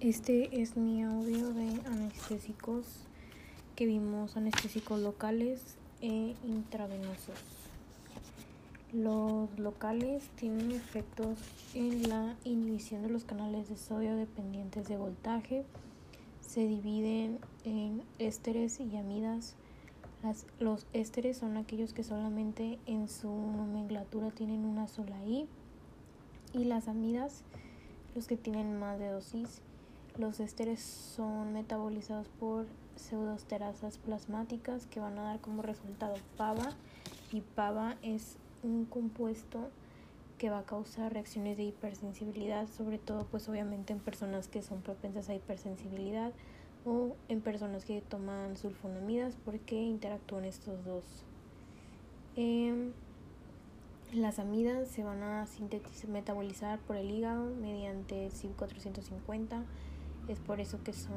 Este es mi audio de anestésicos que vimos anestésicos locales e intravenosos. Los locales tienen efectos en la inhibición de los canales de sodio dependientes de voltaje. Se dividen en ésteres y amidas. los ésteres son aquellos que solamente en su nomenclatura tienen una sola I y las amidas los que tienen más de dosis. Los ésteres son metabolizados por pseudosterasas plasmáticas que van a dar como resultado PAVA y PAVA es un compuesto que va a causar reacciones de hipersensibilidad, sobre todo pues obviamente en personas que son propensas a hipersensibilidad o en personas que toman sulfonamidas porque interactúan estos dos. Em, las amidas se van a sintetizar, metabolizar por el hígado mediante CYP 450. Es por eso que son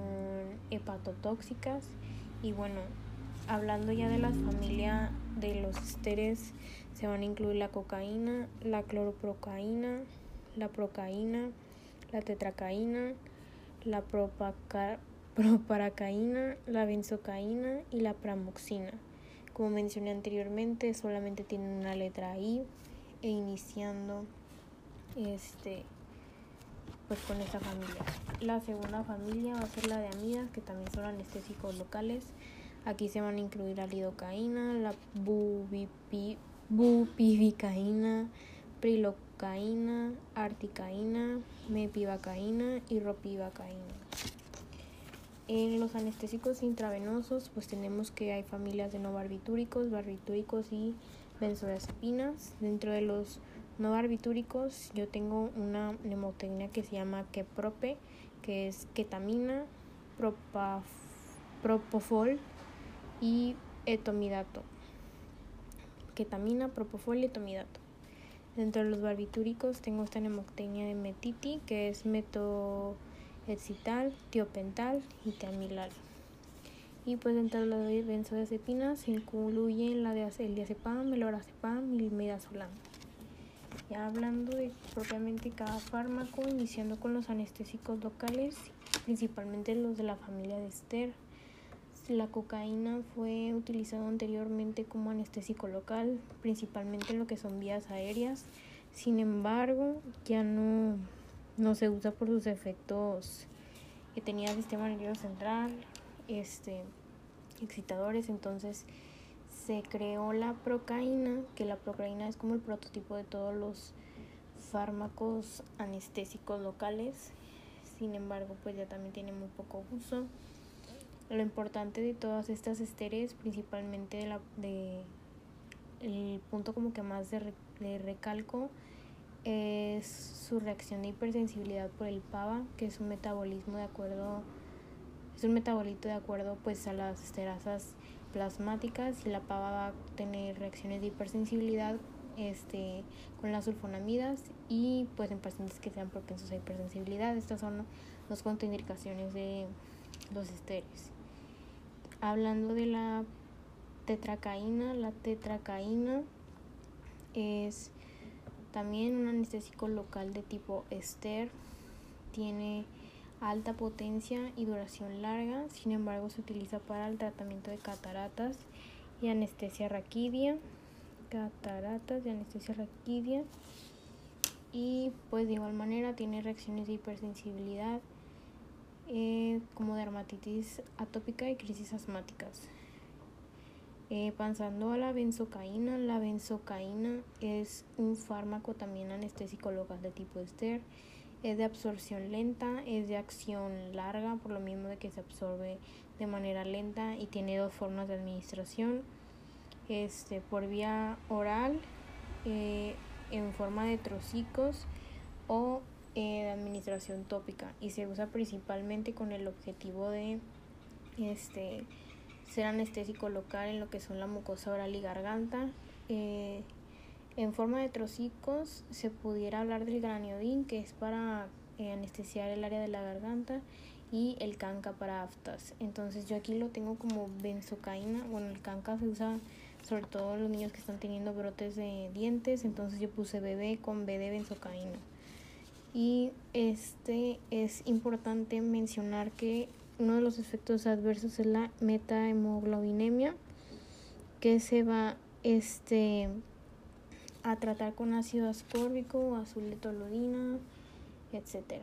hepatotóxicas. Y bueno, hablando ya de la familia de los esteres, se van a incluir la cocaína, la cloroprocaína, la procaína, la tetracaína, la proparacaína, la benzocaína y la pramoxina. Como mencioné anteriormente, solamente tienen una letra I e iniciando este pues con esta familia. La segunda familia va a ser la de amidas, que también son anestésicos locales. Aquí se van a incluir la lidocaína, la bupivacaína, prilocaína, articaína, mepivacaína y ropivacaína. En los anestésicos intravenosos, pues tenemos que hay familias de no barbitúricos, barbitúricos y benzodiazepinas. Dentro de los no barbitúricos, yo tengo una mnemotecnia que se llama Keprope, que es ketamina, propofol y etomidato. Ketamina, propofol y etomidato. Dentro de los barbitúricos tengo esta mnemotecnia de metiti, que es meto excital, tiopental y teamilal. Y pues dentro de las benzodiazepinas se incluyen la de el diazepam, el lorazepam y el midazolam. Hablando de propiamente cada fármaco, iniciando con los anestésicos locales, principalmente los de la familia de Ester. La cocaína fue utilizada anteriormente como anestésico local, principalmente en lo que son vías aéreas. Sin embargo, ya no no se usa por sus efectos que tenía el sistema nervioso central, este, excitadores, entonces se creó la procaína, que la procaína es como el prototipo de todos los fármacos anestésicos locales, sin embargo pues ya también tiene muy poco uso. Lo importante de todas estas esteres, principalmente de la de el punto como que más de, de recalco es su reacción de hipersensibilidad por el PAVA, que es un metabolismo de acuerdo, es un metabolito de acuerdo pues a las esterasas plasmáticas y la PAVA va a tener reacciones de hipersensibilidad este, con las sulfonamidas y pues en pacientes que sean propensos a hipersensibilidad. Estas son las contraindicaciones de los esteres. Hablando de la tetracaína, la tetracaína es también un anestésico local de tipo ester tiene alta potencia y duración larga, sin embargo se utiliza para el tratamiento de cataratas y anestesia raquidia, cataratas y anestesia raquidia y pues de igual manera tiene reacciones de hipersensibilidad eh, como dermatitis atópica y crisis asmáticas. Eh, pasando a la benzocaína, la benzocaína es un fármaco también anestésico local de tipo ester. Es de absorción lenta, es de acción larga, por lo mismo de que se absorbe de manera lenta y tiene dos formas de administración. Este, por vía oral, eh, en forma de trocicos o eh, de administración tópica y se usa principalmente con el objetivo de este ser anestésico local en lo que son la mucosa oral y garganta. Eh, en forma de trocicos se pudiera hablar del graniodín, que es para eh, anestesiar el área de la garganta, y el canca para aftas. Entonces yo aquí lo tengo como benzocaína. Bueno, el canca se usa sobre todo los niños que están teniendo brotes de dientes, entonces yo puse bebé con B de benzocaína. Y este es importante mencionar que uno de los efectos adversos es la metahemoglobinemia, que se va este, a tratar con ácido ascórbico, azul de tolodina, etc.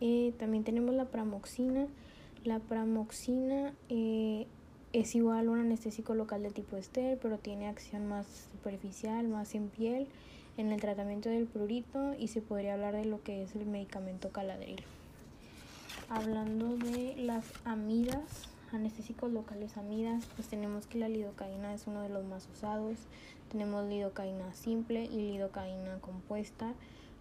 Eh, también tenemos la pramoxina. La pramoxina eh, es igual a un anestésico local de tipo ester, pero tiene acción más superficial, más en piel en el tratamiento del prurito y se podría hablar de lo que es el medicamento caladril. Hablando de las amidas, anestésicos locales amidas, pues tenemos que la lidocaína es uno de los más usados. Tenemos lidocaína simple y lidocaína compuesta.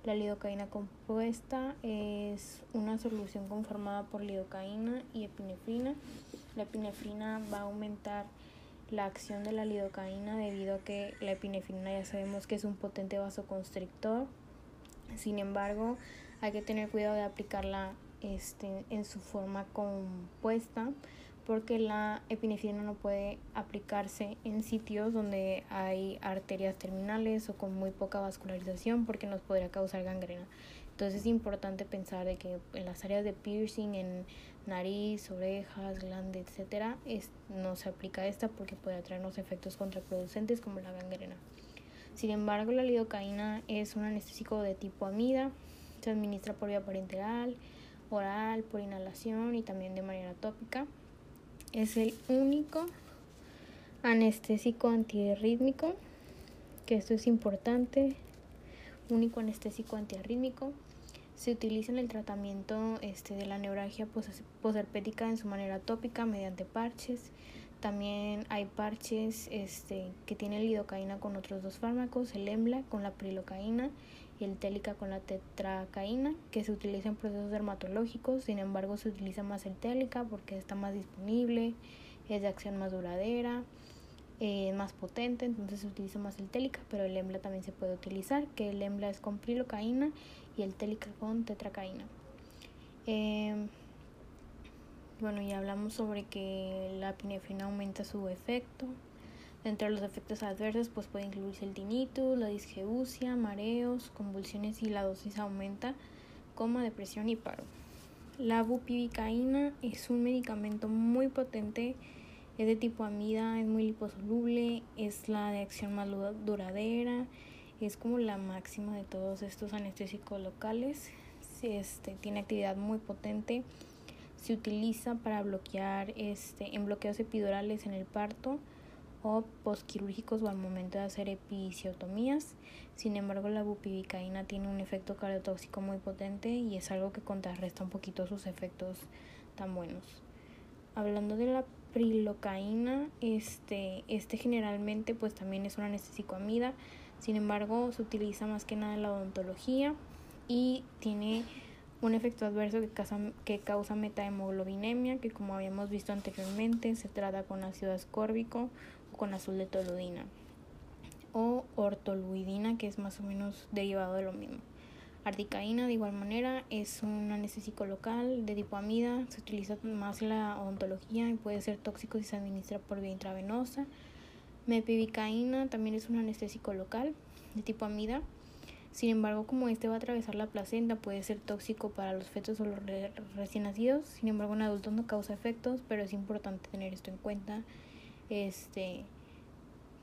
La lidocaína compuesta es una solución conformada por lidocaína y epinefrina. La epinefrina va a aumentar la acción de la lidocaína debido a que la epinefrina ya sabemos que es un potente vasoconstrictor. Sin embargo, hay que tener cuidado de aplicarla este, en su forma compuesta porque la epinefrina no puede aplicarse en sitios donde hay arterias terminales o con muy poca vascularización porque nos podría causar gangrena. Entonces es importante pensar de que en las áreas de piercing, en nariz, orejas, glande, etcétera, no se aplica esta porque puede traernos efectos contraproducentes como la gangrena. Sin embargo, la lidocaína es un anestésico de tipo amida, se administra por vía parenteral, oral, por inhalación y también de manera tópica. Es el único anestésico antiarrítmico, que esto es importante, único anestésico antiarrítmico. Se utiliza en el tratamiento este, de la neuralgia posherpética en su manera tópica mediante parches. También hay parches este, que tienen lidocaína con otros dos fármacos, el EMBLA con la prilocaína y el télica con la tetracaína, que se utiliza en procesos dermatológicos, sin embargo se utiliza más el télica porque está más disponible, es de acción más duradera, es más potente, entonces se utiliza más el télica, pero el EMBLA también se puede utilizar, que el EMBLA es con prilocaína y el télica con tetracaína. Eh, bueno, ya hablamos sobre que la epinefrina aumenta su efecto, Dentro de los efectos adversos pues puede incluirse el tinnitus, la disgeusia, mareos, convulsiones y la dosis aumenta, como depresión y paro. La bupivacaína es un medicamento muy potente, es de tipo amida, es muy liposoluble, es la de acción más duradera, es como la máxima de todos estos anestésicos locales. Este, tiene actividad muy potente. Se utiliza para bloquear este, en bloqueos epidurales en el parto o postquirúrgicos o al momento de hacer episiotomías. Sin embargo, la bupivacaína tiene un efecto cardiotóxico muy potente y es algo que contrarresta un poquito sus efectos tan buenos. Hablando de la prilocaína, este, este generalmente pues también es un anestésico amida, sin embargo se utiliza más que nada en la odontología y tiene un efecto adverso que causa, que causa metahemoglobinemia, que como habíamos visto anteriormente se trata con ácido ascórbico con azul de toludina o ortoluidina que es más o menos derivado de lo mismo. Articaína de igual manera es un anestésico local de tipo amida, se utiliza más la odontología y puede ser tóxico si se administra por vía intravenosa. Mepivicaína también es un anestésico local de tipo amida. Sin embargo, como este va a atravesar la placenta, puede ser tóxico para los fetos o los recién nacidos. Sin embargo, en adultos no causa efectos, pero es importante tener esto en cuenta este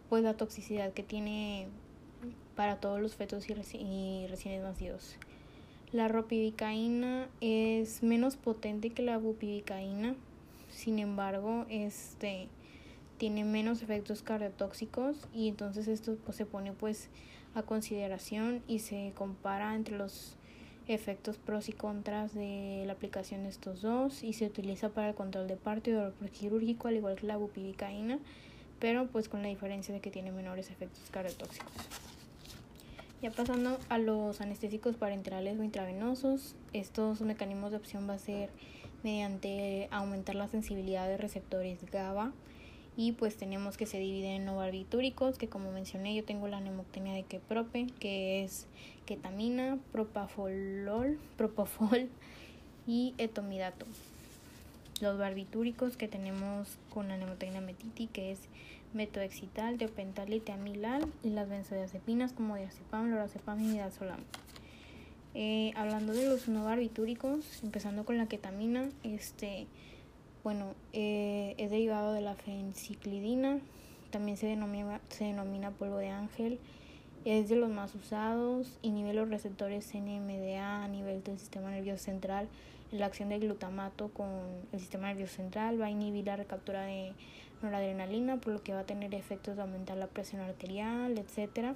pues la toxicidad que tiene para todos los fetos y, recién nacidos. La ropidicaína es menos potente que la bupidicaína, sin embargo, este tiene menos efectos cardiotóxicos y entonces esto pues, se pone pues a consideración y se compara entre los efectos pros y contras de la aplicación de estos dos y se utiliza para el control de parto y dolor quirúrgico al igual que la bupivacaína pero pues con la diferencia de que tiene menores efectos cardiotóxicos. Ya pasando a los anestésicos parenterales o intravenosos, estos mecanismos de opción va a ser mediante aumentar la sensibilidad de receptores GABA y pues tenemos que se dividen en no barbitúricos, que como mencioné yo tengo la nemoctenia de keprope, que es ketamina, propafolol, propofol y etomidato. Los barbitúricos que tenemos con la nemoctenia metiti, que es metoexital, teopental y teamilal, y las benzodiazepinas como diazepam, lorazepam y midazolam. Eh, hablando de los no barbitúricos, empezando con la ketamina, este, bueno, eh, es derivado de la fenciclidina, también se denomina, se denomina polvo de ángel, es de los más usados, inhibe los receptores NMDA a nivel del sistema nervioso central, la acción del glutamato con el sistema nervioso central va a inhibir la recaptura de noradrenalina, por lo que va a tener efectos de aumentar la presión arterial, etcétera.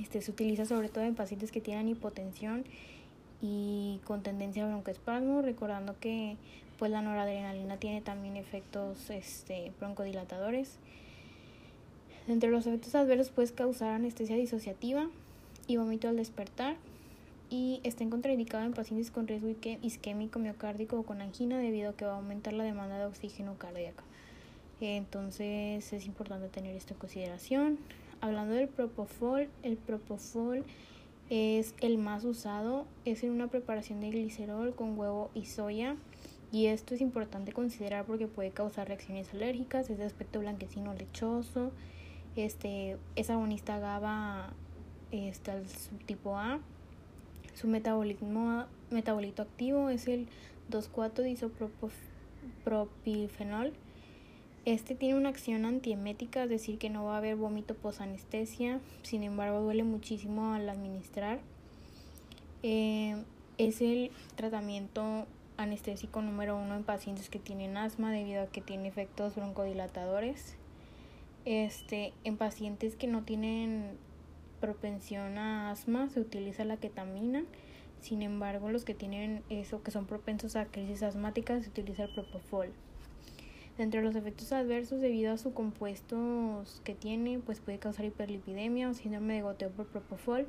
Este, se utiliza sobre todo en pacientes que tienen hipotensión y con tendencia a broncoespasmo, recordando que pues la noradrenalina tiene también efectos este, broncodilatadores. Entre los efectos adversos puede causar anestesia disociativa y vómito al despertar y está contraindicado en pacientes con riesgo isquémico miocárdico o con angina debido a que va a aumentar la demanda de oxígeno cardíaco. Entonces es importante tener esto en consideración. Hablando del propofol, el propofol es el más usado, es en una preparación de glicerol con huevo y soya. Y esto es importante considerar porque puede causar reacciones alérgicas, es de aspecto blanquecino lechoso, este, es agonista GABA este, al subtipo A. Su metabolismo, metabolito activo es el 2,4-disopropilfenol. Este tiene una acción antiemética, es decir, que no va a haber vómito posanestesia, sin embargo duele muchísimo al administrar. Eh, es el tratamiento anestésico número uno en pacientes que tienen asma debido a que tiene efectos broncodilatadores. Este, en pacientes que no tienen propensión a asma se utiliza la ketamina. Sin embargo, los que tienen eso, que son propensos a crisis asmáticas, se utiliza el propofol. Entre los efectos adversos debido a sus compuestos que tiene, pues puede causar hiperlipidemia o síndrome de goteo por propofol,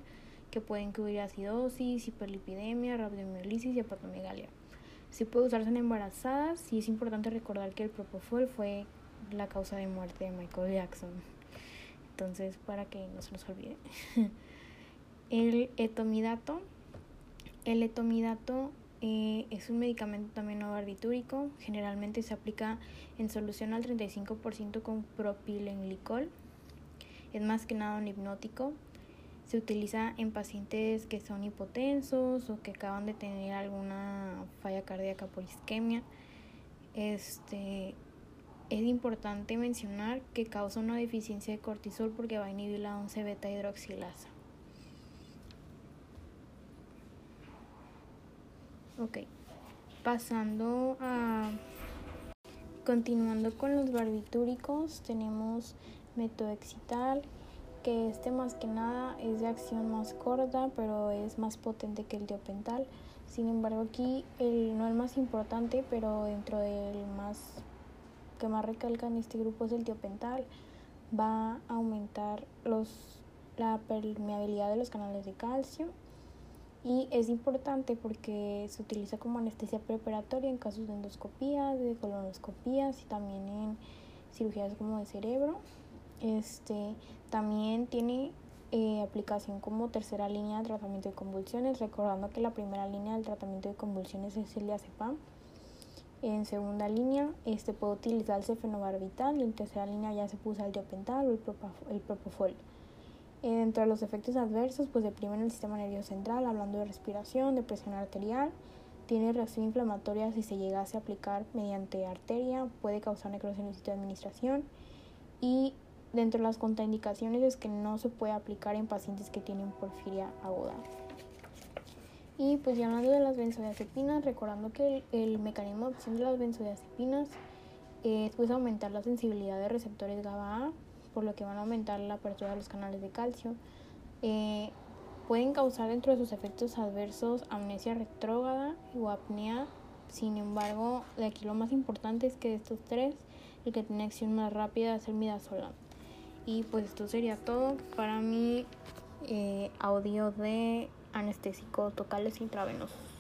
que puede incluir acidosis, hiperlipidemia, rabdomiolisis y hepatomegalia. Si puede usarse en embarazadas y es importante recordar que el propofol fue la causa de muerte de Michael Jackson. Entonces, para que no se nos olvide. el etomidato. El etomidato eh, es un medicamento también no barbitúrico. Generalmente se aplica en solución al 35% con propilenglicol. Es más que nada un hipnótico. Se utiliza en pacientes que son hipotensos o que acaban de tener alguna falla cardíaca por isquemia. Este, es importante mencionar que causa una deficiencia de cortisol porque va a inhibir la 11 beta hidroxilasa. Ok, pasando a... Continuando con los barbitúricos, tenemos metoexital, que este más que nada es de acción más corta, pero es más potente que el diopental. Sin embargo, aquí el, no el más importante, pero dentro del más que más recalca en este grupo es el tiopental. Va a aumentar los, la permeabilidad de los canales de calcio y es importante porque se utiliza como anestesia preparatoria en casos de endoscopías, de colonoscopías y también en cirugías como de cerebro. Este también tiene eh, aplicación como tercera línea de tratamiento de convulsiones, recordando que la primera línea del tratamiento de convulsiones es el diazepam. En segunda línea este puede utilizarse fenobarbital y en tercera línea ya se puso el diopental o el, propofol. Entre los efectos adversos, pues deprimen el sistema nervioso central, hablando de respiración, de presión arterial, tiene reacción inflamatoria si se llegase a aplicar mediante arteria, puede causar necrosis en el sitio de administración y dentro de las contraindicaciones es que no se puede aplicar en pacientes que tienen porfiria aguda. Y pues ya hablando de las benzodiazepinas, recordando que el, mecanismo de acción de las benzodiazepinas es pues aumentar la sensibilidad de receptores GABA por lo que van a aumentar la apertura de los canales de calcio. Eh, pueden causar dentro de sus efectos adversos amnesia retrógrada o apnea. Sin embargo, de aquí lo más importante es que de estos tres, el que tiene acción más rápida es el midazolam. Y pues esto sería todo para mi eh, audio de anestésicos tocales intravenosos.